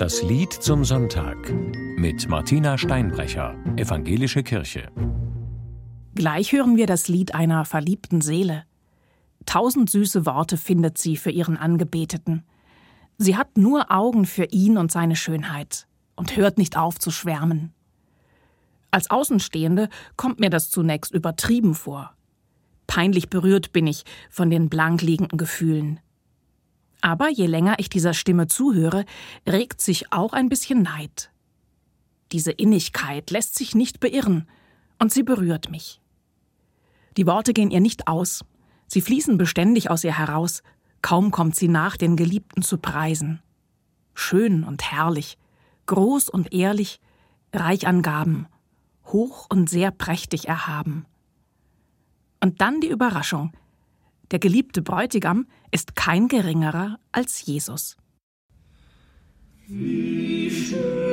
Das Lied zum Sonntag mit Martina Steinbrecher, Evangelische Kirche. Gleich hören wir das Lied einer verliebten Seele. Tausend süße Worte findet sie für ihren Angebeteten. Sie hat nur Augen für ihn und seine Schönheit und hört nicht auf zu schwärmen. Als Außenstehende kommt mir das zunächst übertrieben vor. Peinlich berührt bin ich von den blank liegenden Gefühlen. Aber je länger ich dieser Stimme zuhöre, regt sich auch ein bisschen Neid. Diese Innigkeit lässt sich nicht beirren, und sie berührt mich. Die Worte gehen ihr nicht aus, sie fließen beständig aus ihr heraus, kaum kommt sie nach, den Geliebten zu preisen. Schön und herrlich, groß und ehrlich, reich an Gaben, hoch und sehr prächtig erhaben. Und dann die Überraschung. Der geliebte Bräutigam ist kein geringerer als Jesus. Wie schön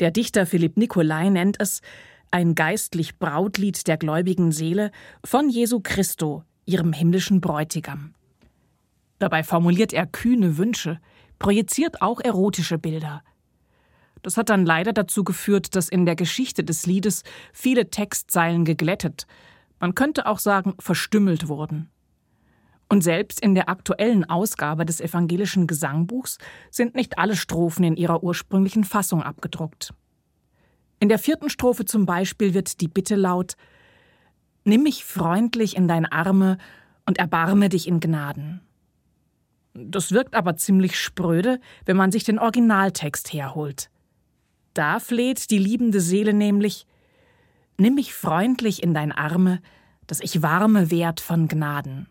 Der Dichter Philipp Nicolai nennt es ein geistlich Brautlied der gläubigen Seele von Jesu Christo, ihrem himmlischen Bräutigam. Dabei formuliert er kühne Wünsche, projiziert auch erotische Bilder. Das hat dann leider dazu geführt, dass in der Geschichte des Liedes viele Textzeilen geglättet, man könnte auch sagen verstümmelt wurden. Und selbst in der aktuellen Ausgabe des evangelischen Gesangbuchs sind nicht alle Strophen in ihrer ursprünglichen Fassung abgedruckt. In der vierten Strophe zum Beispiel wird die Bitte laut Nimm mich freundlich in deine Arme und erbarme dich in Gnaden. Das wirkt aber ziemlich spröde, wenn man sich den Originaltext herholt. Da fleht die liebende Seele nämlich Nimm mich freundlich in deine Arme, dass ich warme werd von Gnaden.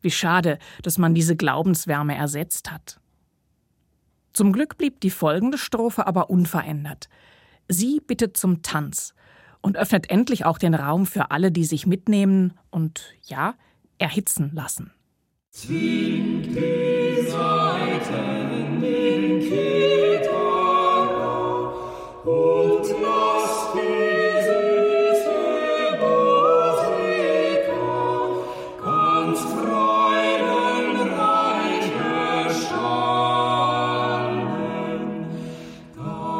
Wie schade, dass man diese Glaubenswärme ersetzt hat. Zum Glück blieb die folgende Strophe aber unverändert. Sie bittet zum Tanz und öffnet endlich auch den Raum für alle, die sich mitnehmen und, ja, erhitzen lassen. Zwingt die Seiten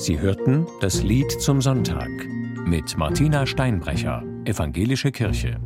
Sie hörten das Lied zum Sonntag mit Martina Steinbrecher, Evangelische Kirche.